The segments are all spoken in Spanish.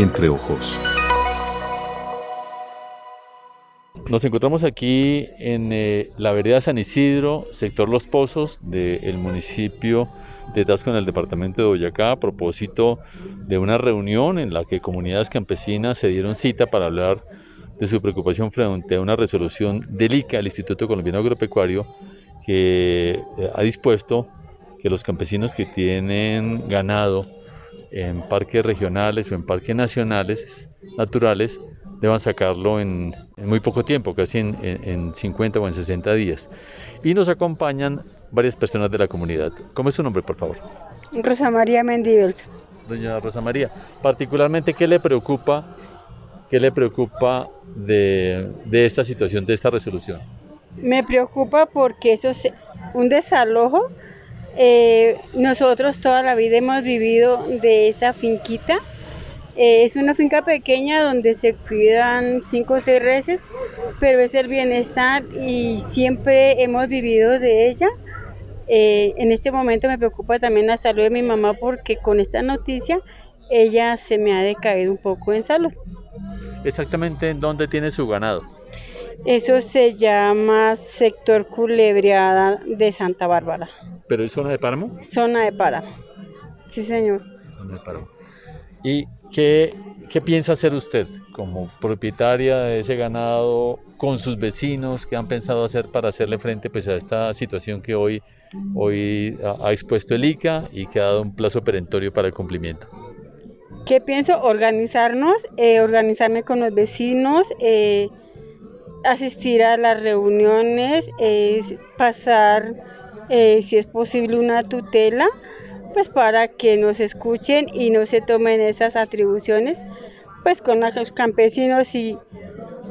Entre Ojos. Nos encontramos aquí en eh, la vereda San Isidro, sector Los Pozos, del municipio de Tasco en el departamento de Boyacá, a propósito de una reunión en la que comunidades campesinas se dieron cita para hablar de su preocupación frente a una resolución del ICA, el Instituto Colombiano Agropecuario, que eh, ha dispuesto que los campesinos que tienen ganado en parques regionales o en parques nacionales naturales deban sacarlo en, muy poco tiempo, casi en, 50 o en 60 días. Y nos acompañan varias personas de la comunidad. ¿Cómo es su nombre, por favor? Rosa María Mendibels. Doña Rosa María, particularmente, ¿qué le preocupa, qué le preocupa de, de esta situación, de esta resolución? Me preocupa porque eso es un desalojo. Eh, nosotros toda la vida hemos vivido de esa finquita eh, es una finca pequeña donde se cuidan cinco o seis reses, pero es el bienestar y siempre hemos vivido de ella. Eh, en este momento me preocupa también la salud de mi mamá porque con esta noticia ella se me ha decaído un poco en salud. Exactamente, ¿en dónde tiene su ganado? Eso se llama sector culebreada de Santa Bárbara. ¿Pero es zona de páramo? Zona de páramo, sí señor. Zona de páramo. ¿Y qué, piensa hacer usted como propietaria de ese ganado con sus vecinos? ¿Qué han pensado hacer para hacerle frente pues, a esta situación que hoy, hoy ha expuesto el ICA y que ha dado un plazo perentorio para el cumplimiento? ¿Qué pienso? Organizarnos, eh, organizarme con los vecinos, eh, asistir a las reuniones, pasar, eh, si es posible, una tutela pues para que nos escuchen y no se tomen esas atribuciones pues con los campesinos y,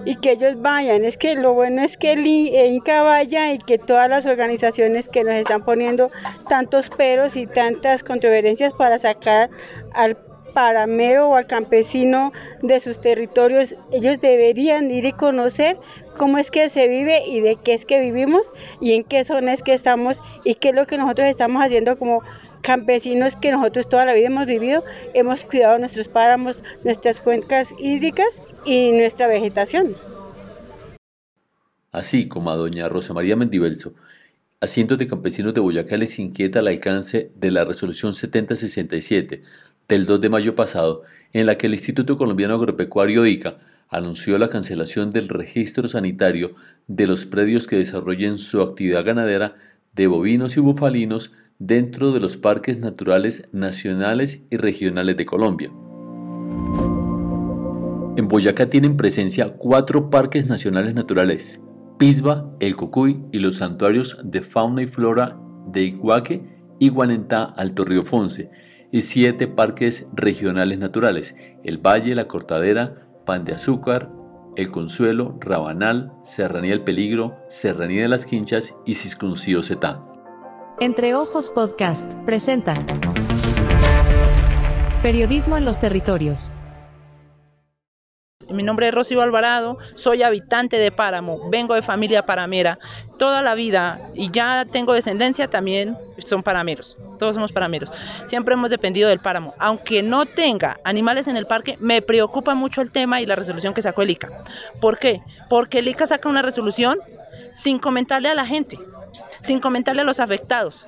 y que ellos vayan. Es que lo bueno es que el INCA vaya y que todas las organizaciones que nos están poniendo tantos peros y tantas controversias para sacar al paramero o al campesino de sus territorios, ellos deberían ir y conocer cómo es que se vive y de qué es que vivimos y en qué zona es que estamos y qué es lo que nosotros estamos haciendo como campesinos que nosotros toda la vida hemos vivido, hemos cuidado nuestros páramos, nuestras cuencas hídricas y nuestra vegetación. Así como a doña Rosa María Mendibelso, a cientos de campesinos de Boyacá les inquieta el alcance de la resolución 7067 del 2 de mayo pasado, en la que el Instituto Colombiano Agropecuario ICA anunció la cancelación del registro sanitario de los predios que desarrollen su actividad ganadera de bovinos y bufalinos dentro de los parques naturales nacionales y regionales de Colombia. En Boyacá tienen presencia cuatro parques nacionales naturales, Pisba, El Cocuy y los santuarios de fauna y flora de Iguaque, Iguanentá, Alto Río Fonce, y siete parques regionales naturales, El Valle, La Cortadera, Pan de Azúcar, El Consuelo, Rabanal, Serranía del Peligro, Serranía de las Quinchas y Ciscuncío Setá. Entre Ojos Podcast presenta Periodismo en los Territorios. Mi nombre es Rocío Alvarado, soy habitante de Páramo, vengo de familia paramera. Toda la vida, y ya tengo descendencia, también son parameros. Todos somos parameros. Siempre hemos dependido del páramo. Aunque no tenga animales en el parque, me preocupa mucho el tema y la resolución que sacó el ICA. ¿Por qué? Porque el ICA saca una resolución sin comentarle a la gente sin comentarle a los afectados,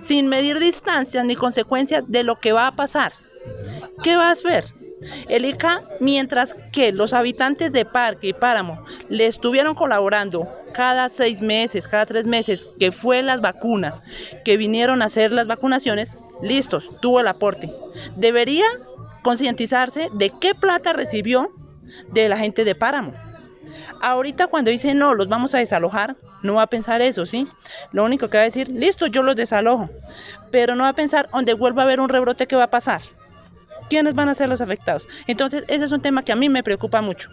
sin medir distancias ni consecuencias de lo que va a pasar. ¿Qué vas a ver? El ICA, mientras que los habitantes de Parque y Páramo le estuvieron colaborando cada seis meses, cada tres meses, que fue las vacunas, que vinieron a hacer las vacunaciones, listos, tuvo el aporte. Debería concientizarse de qué plata recibió de la gente de Páramo. Ahorita cuando dice no, los vamos a desalojar, no va a pensar eso, ¿sí? Lo único que va a decir, listo, yo los desalojo, pero no va a pensar donde vuelva a haber un rebrote, ¿qué va a pasar? ¿Quiénes van a ser los afectados? Entonces, ese es un tema que a mí me preocupa mucho.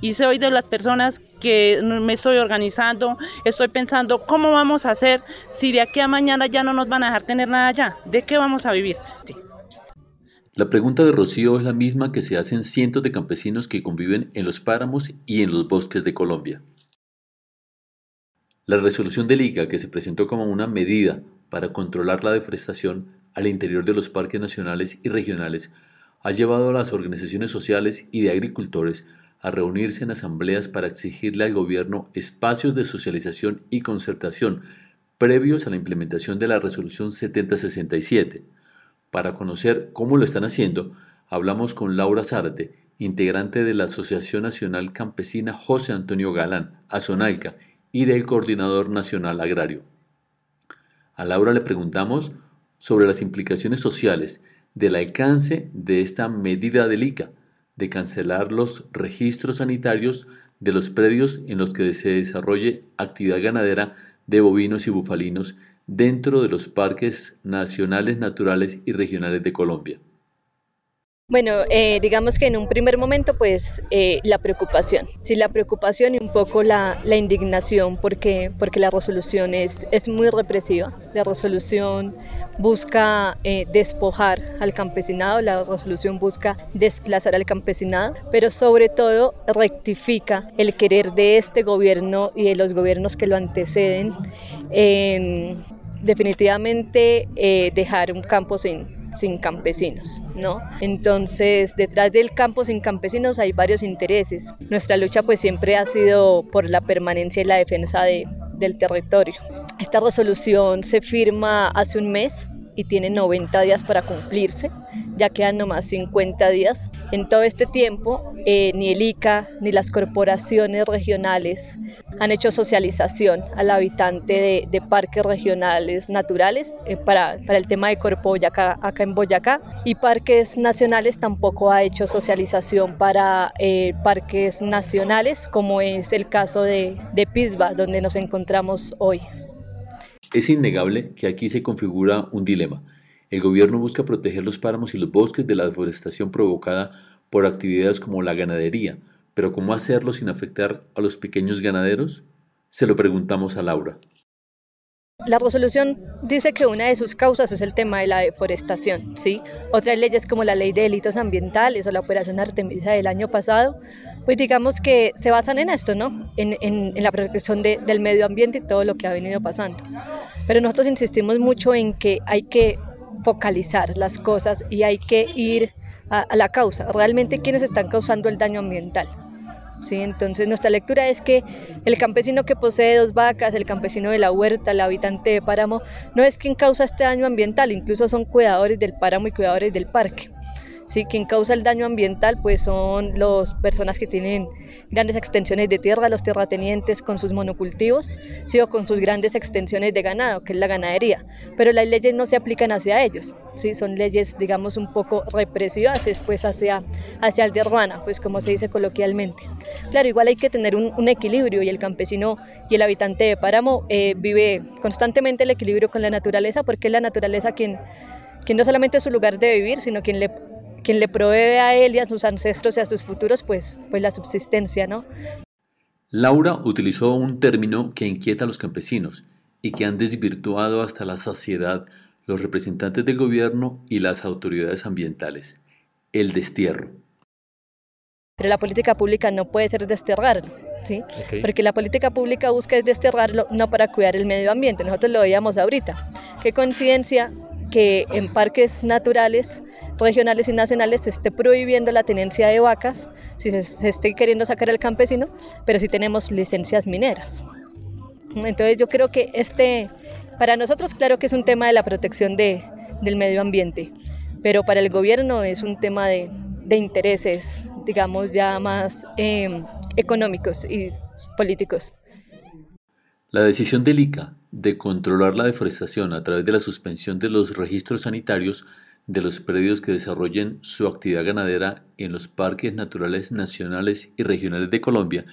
Y soy de las personas que me estoy organizando, estoy pensando cómo vamos a hacer si de aquí a mañana ya no nos van a dejar tener nada allá. ¿De qué vamos a vivir? La pregunta de Rocío es la misma que se hacen cientos de campesinos que conviven en los páramos y en los bosques de Colombia. La resolución de Liga, que se presentó como una medida para controlar la deforestación al interior de los parques nacionales y regionales, ha llevado a las organizaciones sociales y de agricultores a reunirse en asambleas para exigirle al gobierno espacios de socialización y concertación previos a la implementación de la resolución 7067. Para conocer cómo lo están haciendo, hablamos con Laura Zárate, integrante de la Asociación Nacional Campesina José Antonio Galán, Azonalca, y del Coordinador Nacional Agrario. A Laura le preguntamos sobre las implicaciones sociales del alcance de esta medida del ICA, de cancelar los registros sanitarios de los predios en los que se desarrolle actividad ganadera de bovinos y bufalinos dentro de los parques nacionales, naturales y regionales de Colombia. Bueno, eh, digamos que en un primer momento, pues eh, la preocupación, sí, la preocupación y un poco la, indignación, porque, porque la resolución es, es muy represiva. La resolución busca eh, despojar al campesinado, la resolución busca desplazar al campesinado, pero sobre todo rectifica el querer de este gobierno y de los gobiernos que lo anteceden en definitivamente dejar un campo sin sin campesinos, ¿no? Entonces, detrás del campo sin campesinos hay varios intereses. Nuestra lucha pues siempre ha sido por la permanencia y la defensa de, del territorio. Esta resolución se firma hace un mes y tiene 90 días para cumplirse, ya quedan nomás 50 días. En todo este tiempo, eh, ni el ICA ni las corporaciones regionales han hecho socialización al habitante de, parques regionales naturales eh, para, el tema de Corpo Boyacá, acá en Boyacá, y parques nacionales tampoco ha hecho socialización para eh, parques nacionales, como es el caso de, de Pisba, donde nos encontramos hoy. Es innegable que aquí se configura un dilema. El gobierno busca proteger los páramos y los bosques de la deforestación provocada por actividades como la ganadería, pero ¿cómo hacerlo sin afectar a los pequeños ganaderos? Se lo preguntamos a Laura. La resolución dice que una de sus causas es el tema de la deforestación, ¿sí? Otras leyes como la ley de delitos ambientales o la operación Artemisa del año pasado, pues digamos que se basan en esto, ¿no? En, en, la protección del medio ambiente y todo lo que ha venido pasando. Pero nosotros insistimos mucho en que hay que focalizar las cosas y hay que ir a, la causa, realmente quiénes están causando el daño ambiental. ¿sí? Entonces nuestra lectura es que el campesino que posee dos vacas, el campesino de la huerta, el habitante de páramo, no es quien causa este daño ambiental, incluso son cuidadores del páramo y cuidadores del parque. ¿Sí? Quien causa el daño ambiental pues son las personas que tienen grandes extensiones de tierra, los terratenientes con sus monocultivos, ¿sí? o con sus grandes extensiones de ganado, que es la ganadería. Pero las leyes no se aplican hacia ellos, ¿sí? son leyes digamos un poco represivas después hacia, hacia el de urbana, pues como se dice coloquialmente. Claro, igual hay que tener un, equilibrio y el campesino y el habitante de páramo eh, vive constantemente el equilibrio con la naturaleza porque es la naturaleza quien, quien no solamente es su lugar de vivir, sino quien le quien le provee a él y a sus ancestros y a sus futuros, pues, pues la subsistencia, ¿no? Laura utilizó un término que inquieta a los campesinos y que han desvirtuado hasta la saciedad los representantes del gobierno y las autoridades ambientales, el destierro. Pero la política pública no puede ser desterrarlo, ¿sí? Porque la política pública busca desterrarlo no para cuidar el medio ambiente, nosotros lo veíamos ahorita. Qué coincidencia que en parques naturales regionales y nacionales se esté prohibiendo la tenencia de vacas, si se, esté queriendo sacar al campesino, pero si tenemos licencias mineras. Entonces yo creo que este, para nosotros claro que es un tema de la protección de, del medio ambiente, pero para el gobierno es un tema de, de intereses, digamos, ya más eh, económicos y políticos. La decisión del ICA de controlar la deforestación a través de la suspensión de los registros sanitarios de los predios que desarrollen su actividad ganadera en los parques naturales nacionales y regionales de Colombia,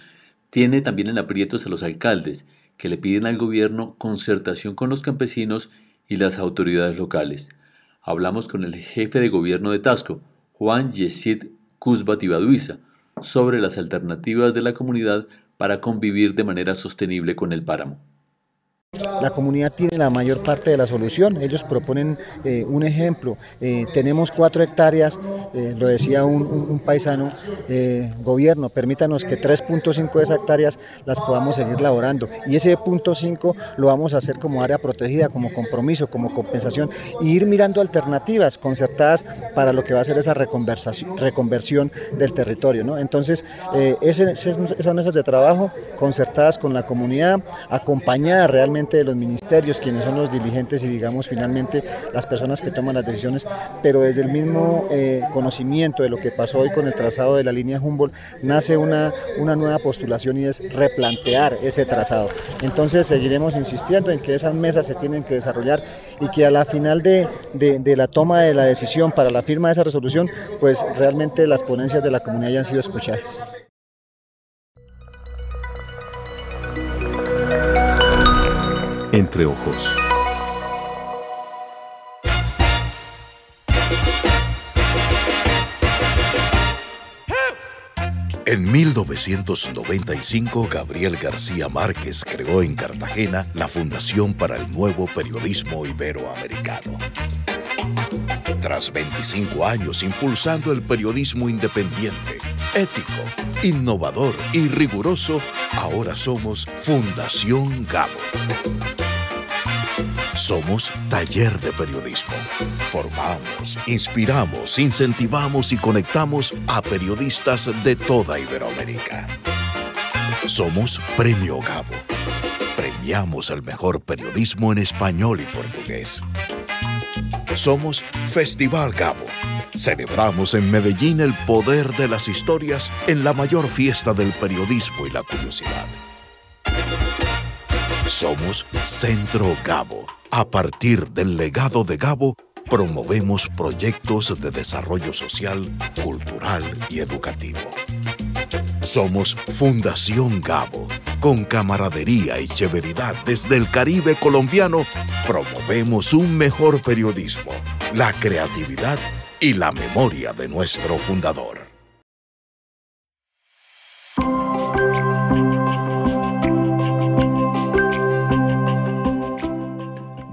tiene también en aprietos a los alcaldes, que le piden al gobierno concertación con los campesinos y las autoridades locales. Hablamos con el jefe de gobierno de Tasco, Juan Yesid Cusbat sobre las alternativas de la comunidad para convivir de manera sostenible con el páramo. La comunidad tiene la mayor parte de la solución. Ellos proponen eh, un ejemplo. Eh, tenemos cuatro hectáreas, eh, lo decía un, paisano, gobierno, permítanos que 3.5 de esas hectáreas las podamos seguir laborando. Y ese punto 5 lo vamos a hacer como área protegida, como compromiso, como compensación, y ir mirando alternativas concertadas para lo que va a ser esa reconversión del territorio. Entonces, esas mesas de trabajo concertadas con la comunidad, acompañadas realmente de los ministerios, quienes son los dirigentes y digamos finalmente las personas que toman las decisiones, pero desde el mismo eh, conocimiento de lo que pasó hoy con el trazado de la línea Humboldt, nace una, una nueva postulación y es replantear ese trazado. Entonces seguiremos insistiendo en que esas mesas se tienen que desarrollar y que a la final de, de, de la toma de la decisión para la firma de esa resolución, pues realmente las ponencias de la comunidad hayan sido escuchadas. Entre ojos. En 1995, Gabriel García Márquez creó en Cartagena la Fundación para el Nuevo Periodismo Iberoamericano. Tras 25 años impulsando el periodismo independiente, ético, innovador y riguroso, ahora somos Fundación Gabo. Somos taller de periodismo. Formamos, inspiramos, incentivamos y conectamos a periodistas de toda Iberoamérica. Somos Premio Gabo. Premiamos el mejor periodismo en español y portugués. Somos Festival Gabo. Celebramos en Medellín el poder de las historias en la mayor fiesta del periodismo y la curiosidad. Somos Centro Gabo. A partir del legado de Gabo, promovemos proyectos de desarrollo social, cultural y educativo. Somos Fundación Gabo. Con camaradería y severidad desde el Caribe colombiano, promovemos un mejor periodismo, la creatividad y la memoria de nuestro fundador.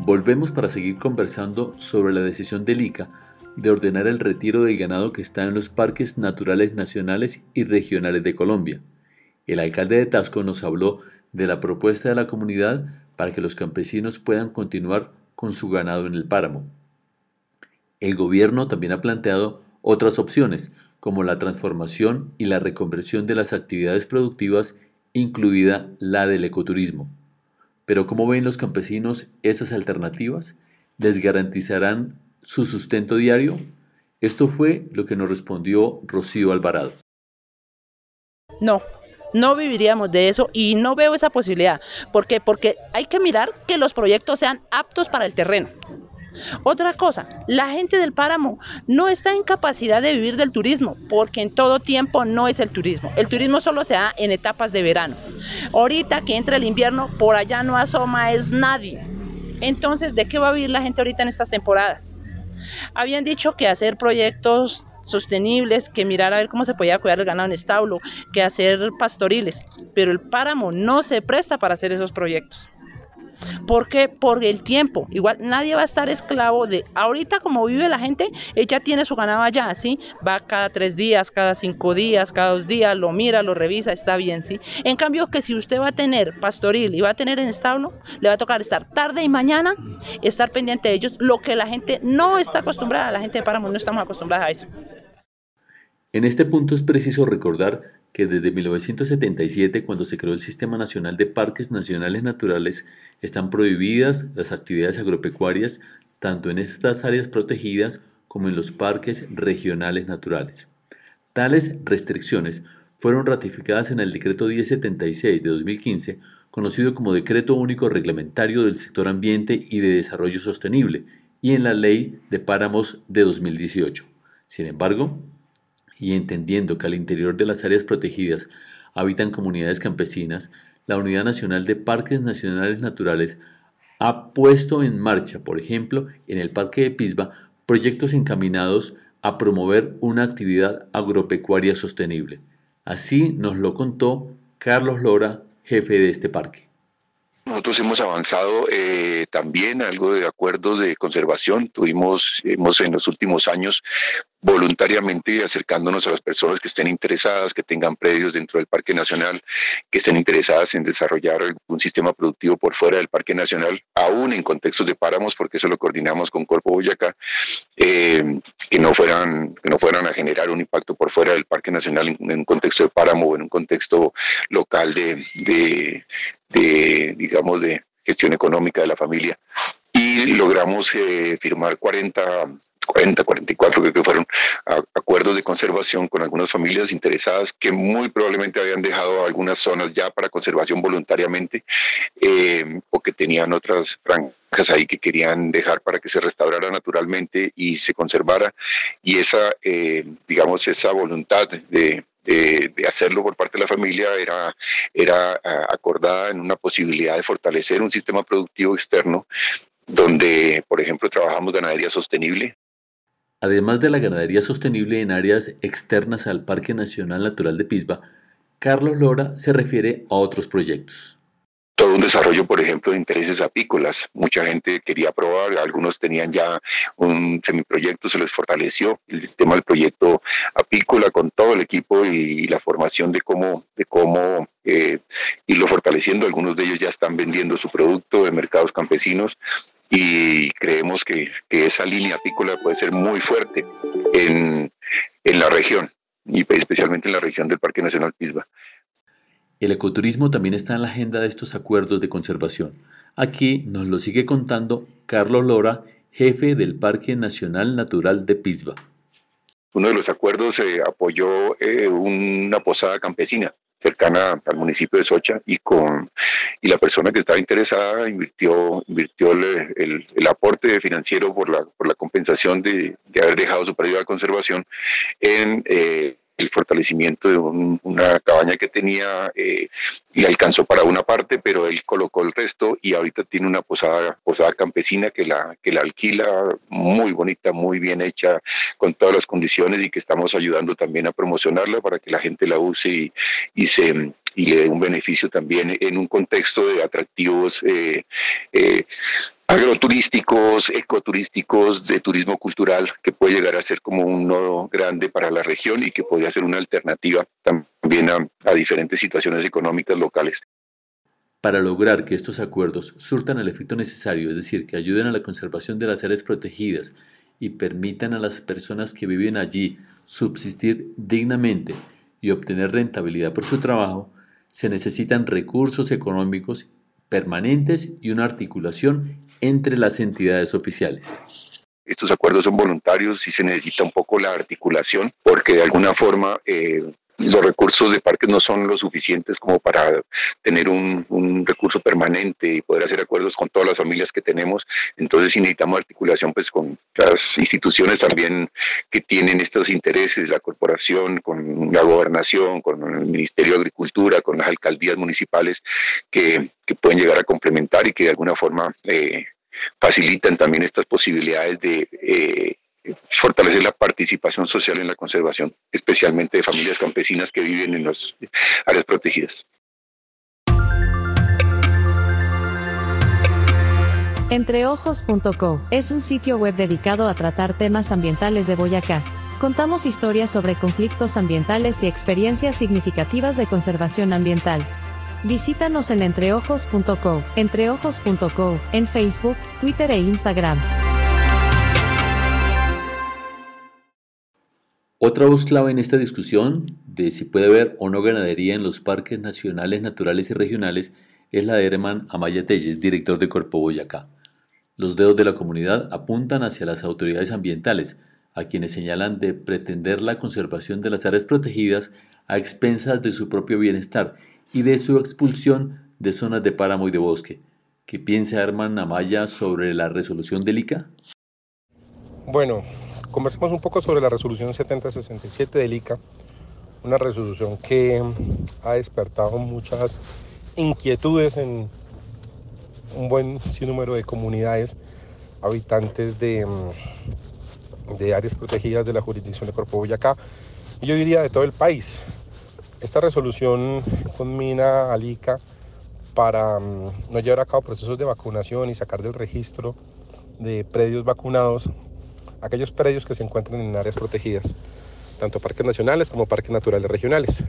Volvemos para seguir conversando sobre la decisión del ICA de ordenar el retiro del ganado que está en los parques naturales nacionales y regionales de Colombia. El alcalde de Tasco nos habló de la propuesta de la comunidad para que los campesinos puedan continuar con su ganado en el páramo. El gobierno también ha planteado otras opciones, como la transformación y la reconversión de las actividades productivas, incluida la del ecoturismo. Pero ¿cómo ven los campesinos esas alternativas? ¿Les garantizarán su sustento diario? Esto fue lo que nos respondió Rocío Alvarado. No, no viviríamos de eso y no veo esa posibilidad. ¿Por qué? Porque hay que mirar que los proyectos sean aptos para el terreno. Otra cosa, la gente del páramo no está en capacidad de vivir del turismo, porque en todo tiempo no es el turismo. El turismo solo se da en etapas de verano. Ahorita que entra el invierno, por allá no asoma es nadie. Entonces, ¿de qué va a vivir la gente ahorita en estas temporadas? Habían dicho que hacer proyectos sostenibles, que mirar a ver cómo se podía cuidar el ganado en establo, que hacer pastoriles, pero el páramo no se presta para hacer esos proyectos. ¿Por qué? Por el tiempo. Igual nadie va a estar esclavo de ahorita como vive la gente, ella tiene su ganado allá, ¿sí? Va cada tres días, cada cinco días, cada dos días, lo mira, lo revisa, está bien, ¿sí? En cambio que si usted va a tener pastoril y va a tener en establo, le va a tocar estar tarde y mañana, estar pendiente de ellos, lo que la gente no está acostumbrada, la gente de Páramo no estamos acostumbradas a eso. En este punto es preciso recordar que desde 1977, cuando se creó el Sistema Nacional de Parques Nacionales Naturales, están prohibidas las actividades agropecuarias tanto en estas áreas protegidas como en los parques regionales naturales. Tales restricciones fueron ratificadas en el Decreto 1076 de 2015, conocido como Decreto Único Reglamentario del Sector Ambiente y de Desarrollo Sostenible, y en la Ley de Páramos de 2018. Sin embargo, y entendiendo que al interior de las áreas protegidas habitan comunidades campesinas, la Unidad Nacional de Parques Nacionales Naturales ha puesto en marcha, por ejemplo, en el Parque de Pisba, proyectos encaminados a promover una actividad agropecuaria sostenible. Así nos lo contó Carlos Lora, jefe de este parque. Nosotros hemos avanzado eh, también algo de acuerdos de conservación. Tuvimos, hemos en los últimos años voluntariamente acercándonos a las personas que estén interesadas, que tengan predios dentro del Parque Nacional, que estén interesadas en desarrollar algún sistema productivo por fuera del Parque Nacional, aún en contextos de páramos, porque eso lo coordinamos con Corpo Boyacá, eh, que no fueran que no fueran a generar un impacto por fuera del Parque Nacional en, un contexto de páramo o en un contexto local de, de, digamos, de gestión económica de la familia. Y logramos eh, firmar 40 40, 44 creo que fueron acuerdos de conservación con algunas familias interesadas que muy probablemente habían dejado algunas zonas ya para conservación voluntariamente eh, o que tenían otras franjas ahí que querían dejar para que se restaurara naturalmente y se conservara y esa eh, digamos esa voluntad de, de, hacerlo por parte de la familia era, era acordada en una posibilidad de fortalecer un sistema productivo externo donde, por ejemplo, trabajamos ganadería sostenible, Además de la ganadería sostenible en áreas externas al Parque Nacional Natural de Pisba, Carlos Lora se refiere a otros proyectos todo un desarrollo, por ejemplo, de intereses apícolas. Mucha gente quería probar, algunos tenían ya un semiproyecto, se les fortaleció el tema del proyecto apícola con todo el equipo y, la formación de cómo, de cómo eh, irlo fortaleciendo. Algunos de ellos ya están vendiendo su producto en mercados campesinos y creemos que, esa línea apícola puede ser muy fuerte en, en la región y especialmente en la región del Parque Nacional Pisba. El ecoturismo también está en la agenda de estos acuerdos de conservación. Aquí nos lo sigue contando Carlos Lora, jefe del Parque Nacional Natural de Pisba. Uno de los acuerdos se apoyó eh, una posada campesina cercana al municipio de Socha y con y la persona que estaba interesada invirtió invirtió el, el, aporte financiero por la por la compensación de, de haber dejado su periodo de conservación en eh, el fortalecimiento de una cabaña que tenía eh, y alcanzó para una parte, pero él colocó el resto y ahorita tiene una posada, posada campesina que la, que la alquila muy bonita, muy bien hecha, con todas las condiciones y que estamos ayudando también a promocionarla para que la gente la use y, y se y le dé un beneficio también en un contexto de atractivos eh, eh, agroturísticos, ecoturísticos, de turismo cultural, que puede llegar a ser como un nodo grande para la región y que podría ser una alternativa también a, diferentes situaciones económicas locales. Para lograr que estos acuerdos surtan el efecto necesario, es decir, que ayuden a la conservación de las áreas protegidas y permitan a las personas que viven allí subsistir dignamente y obtener rentabilidad por su trabajo, se necesitan recursos económicos permanentes y una articulación entre las entidades oficiales. Estos acuerdos son voluntarios y se necesita un poco la articulación porque de alguna forma eh, los recursos de parques no son lo suficientes como para tener un, recurso permanente y poder hacer acuerdos con todas las familias que tenemos. Entonces necesitamos articulación pues con las instituciones también que tienen estos intereses, la corporación, con la gobernación, con el Ministerio de Agricultura, con las alcaldías municipales que, pueden llegar a complementar y que de alguna forma eh, facilitan también estas posibilidades de... Eh, fortalecer la participación social en la conservación, especialmente de familias campesinas que viven en las áreas protegidas. Entreojos.co es un sitio web dedicado a tratar temas ambientales de Boyacá. Contamos historias sobre conflictos ambientales y experiencias significativas de conservación ambiental. Visítanos en entreojos.co, entreojos.co, en Facebook, Twitter e Instagram. Otra voz clave en esta discusión de si puede haber o no ganadería en los parques nacionales, naturales y regionales es la de Herman Amaya Telles, director de Corpo Boyacá. Los dedos de la comunidad apuntan hacia las autoridades ambientales, a quienes señalan de pretender la conservación de las áreas protegidas a expensas de su propio bienestar y de su expulsión de zonas de páramo y de bosque. ¿Qué piensa Herman Amaya sobre la resolución del ICA? Bueno, conversemos un poco sobre la resolución 7067 del ICA, una resolución que ha despertado muchas inquietudes en un buen sinnúmero de comunidades habitantes de, de áreas protegidas de la jurisdicción de Corpo Boyacá y yo diría de todo el país. Esta resolución conmina al ICA para mm, no llevar a cabo procesos de vacunación y sacar del registro de predios vacunados aquellos predios que se encuentran en áreas protegidas, tanto parques nacionales como parques naturales regionales.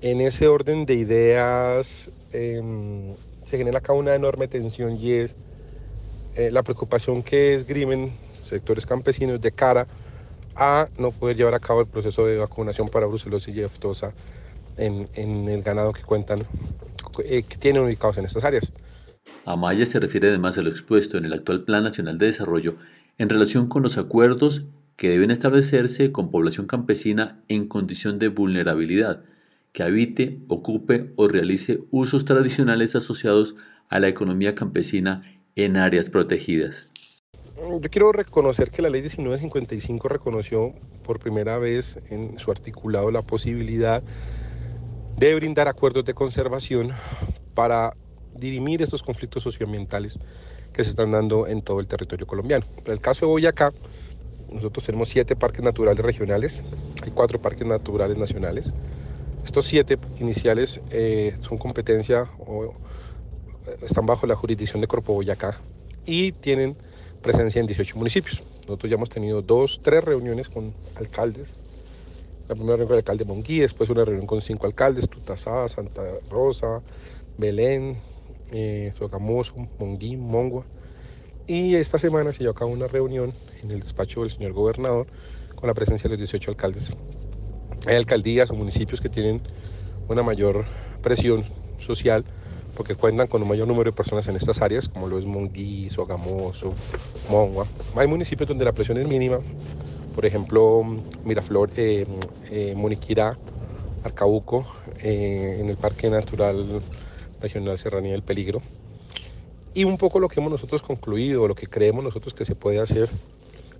En ese orden de ideas em, se genera acá una enorme tensión y es eh, la preocupación que esgrimen sectores campesinos de cara a no poder llevar a cabo el proceso de vacunación para brucelosis y aftosa en, en, el ganado que cuentan, eh, que tienen ubicados en estas áreas. Amaya se refiere además a lo expuesto en el actual Plan Nacional de Desarrollo en relación con los acuerdos que deben establecerse con población campesina en condición de vulnerabilidad, que habite, ocupe o realice usos tradicionales asociados a la economía campesina en áreas protegidas. Yo quiero reconocer que la ley 1955 reconoció por primera vez en su articulado la posibilidad de brindar acuerdos de conservación para dirimir estos conflictos socioambientales que se están dando en todo el territorio colombiano. En el caso de Boyacá, nosotros tenemos siete parques naturales regionales, hay cuatro parques naturales nacionales. Estos siete iniciales eh, son competencia o eh, están bajo la jurisdicción de Corpo Boyacá y tienen presencia en 18 municipios. Nosotros ya hemos tenido dos, tres reuniones con alcaldes. La primera reunión con el alcalde Monguí, después una reunión con cinco alcaldes, Tutasá, Santa Rosa, Belén, eh, Sogamoso, Monguí, Mongua. Y esta semana se llevó a cabo una reunión en el despacho del señor gobernador con la presencia de los 18 alcaldes. Hay alcaldías o municipios que tienen una mayor presión social porque cuentan con un mayor número de personas en estas áreas, como lo es Monguí, Sogamoso, Mongua. Hay municipios donde la presión es mínima, por ejemplo, Miraflor, eh, eh, Moniquirá, Arcabuco, eh, en el Parque Natural Regional Serranía del Peligro. Y un poco lo que hemos nosotros concluido, lo que creemos nosotros que se puede hacer,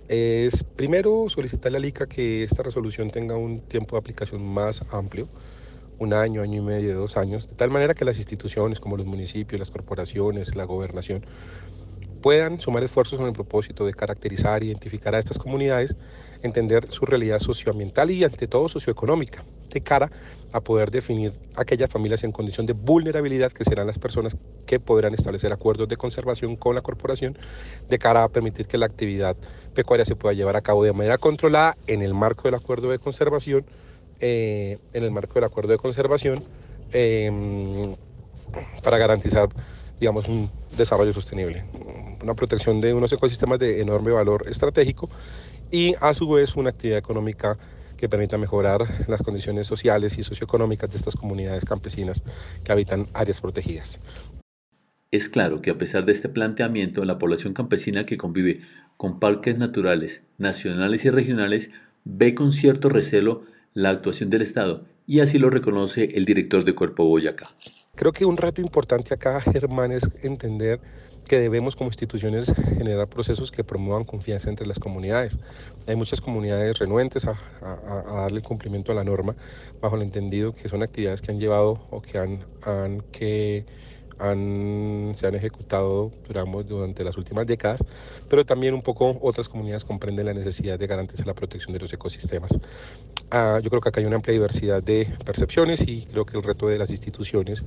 es primero solicitarle a ICA que esta resolución tenga un tiempo de aplicación más amplio, un año, año y medio, dos años, de tal manera que las instituciones como los municipios, las corporaciones, la gobernación, puedan sumar esfuerzos con el propósito de caracterizar, identificar a estas comunidades, entender su realidad socioambiental y ante todo socioeconómica, de cara a poder definir aquellas familias en condición de vulnerabilidad que serán las personas que podrán establecer acuerdos de conservación con la corporación de cara a permitir que la actividad pecuaria se pueda llevar a cabo de manera controlada en el marco del acuerdo de conservación, eh, en el marco del acuerdo de conservación, em, para garantizar digamos, un desarrollo sostenible, una protección de unos ecosistemas de enorme valor estratégico y a su vez una actividad económica que permita mejorar las condiciones sociales y socioeconómicas de estas comunidades campesinas que habitan áreas protegidas. Es claro que a pesar de este planteamiento, la población campesina que convive con parques naturales, nacionales y regionales, ve con cierto recelo la actuación del Estado y así lo reconoce el director de Cuerpo Boyacá. Creo que un reto importante acá, Germán, es entender que debemos como instituciones generar procesos que promuevan confianza entre las comunidades. Hay muchas comunidades renuentes a, darle cumplimiento a la norma bajo el entendido que son actividades que han llevado o que han, han que se han ejecutado digamos, durante las últimas décadas, pero también un poco otras comunidades comprenden la necesidad de garantizar la protección de los ecosistemas. Ah, yo creo que acá hay una amplia diversidad de percepciones y creo que el reto de las instituciones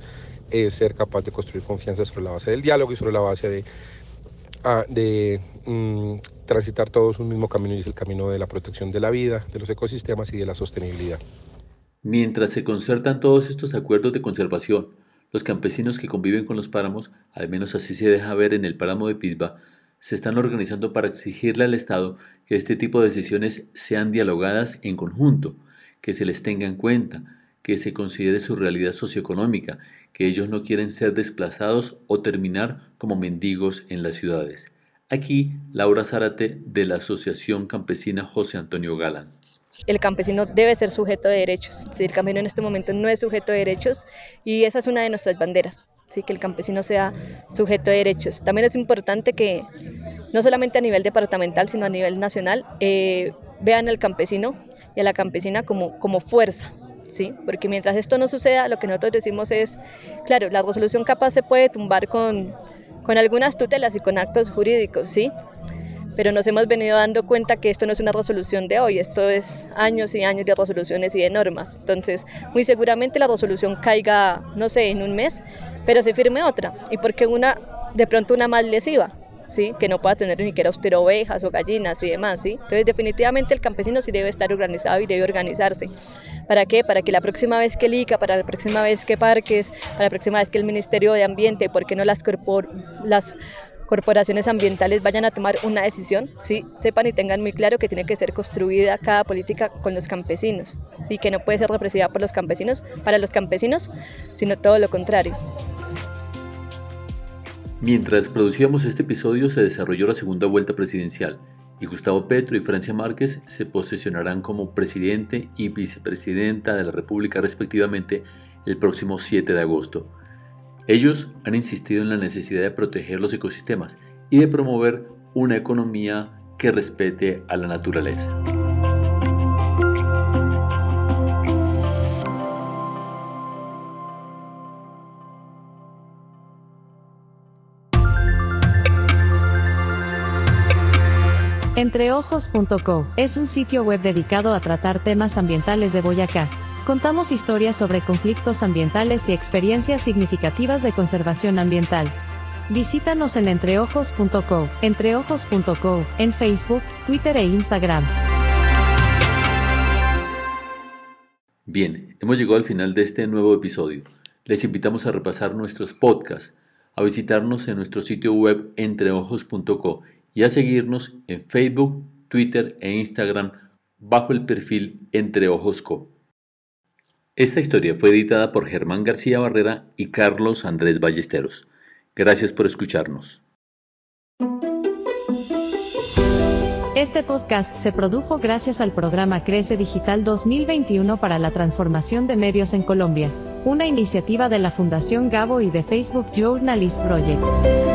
es ser capaz de construir confianza sobre la base del diálogo y sobre la base de, ah, de mm, transitar todos un mismo camino y es el camino de la protección de la vida, de los ecosistemas y de la sostenibilidad. Mientras se concertan todos estos acuerdos de conservación, los campesinos que conviven con los páramos, al menos así se deja ver en el páramo de Pisba, se están organizando para exigirle al Estado que este tipo de decisiones sean dialogadas en conjunto, que se les tenga en cuenta, que se considere su realidad socioeconómica, que ellos no quieren ser desplazados o terminar como mendigos en las ciudades. Aquí Laura Zárate de la Asociación Campesina José Antonio Galán el campesino debe ser sujeto de derechos. Si el campesino en este momento no es sujeto de derechos y esa es una de nuestras banderas, ¿sí? que el campesino sea sujeto de derechos. También es importante que no solamente a nivel departamental, sino a nivel nacional, eh, vean al campesino y a la campesina como, como fuerza. ¿Sí? Porque mientras esto no suceda, lo que nosotros decimos es, claro, la resolución capaz se puede tumbar con, con algunas tutelas y con actos jurídicos, ¿sí? Pero nos hemos venido dando cuenta que esto no es una resolución de hoy, esto es años y años de resoluciones y de normas. Entonces, muy seguramente la resolución caiga, no sé, en un mes, pero se firme otra. ¿Y por qué una, de pronto una más lesiva? ¿Sí? que no pueda tener ni siquiera usted ovejas o gallinas y demás, ¿sí? Entonces definitivamente el campesino sí debe estar organizado y debe organizarse. ¿Para qué? Para que la próxima vez que el ICA, para la próxima vez que Parques, para la próxima vez que el Ministerio de Ambiente, ¿por qué no las, corpor las corporaciones ambientales vayan a tomar una decisión, ¿sí? sepan y tengan muy claro que tiene que ser construida cada política con los campesinos, ¿sí? que no puede ser represivada por los campesinos, para los campesinos, sino todo lo contrario. Mientras producíamos este episodio se desarrolló la segunda vuelta presidencial y Gustavo Petro y Francia Márquez se posesionarán como presidente y vicepresidenta de la República respectivamente el próximo 7 de agosto. Ellos han insistido en la necesidad de proteger los ecosistemas y de promover una economía que respete a la naturaleza. Entreojos.co es un sitio web dedicado a tratar temas ambientales de Boyacá Contamos historias sobre conflictos ambientales y experiencias significativas de conservación ambiental. Visítanos en entreojos.co, entreojos.co, en Facebook, Twitter e Instagram. Bien, hemos llegado al final de este nuevo episodio. Les invitamos a repasar nuestros podcasts, a visitarnos en nuestro sitio web entreojos.co y a seguirnos en Facebook, Twitter e Instagram bajo el perfil Entreojosco. Esta historia fue editada por Germán García Barrera y Carlos Andrés Ballesteros. Gracias por escucharnos. Este podcast se produjo gracias al programa Crece Digital 2021 para la transformación de medios en Colombia, una iniciativa de la Fundación Gabo y de Facebook Journalist Project.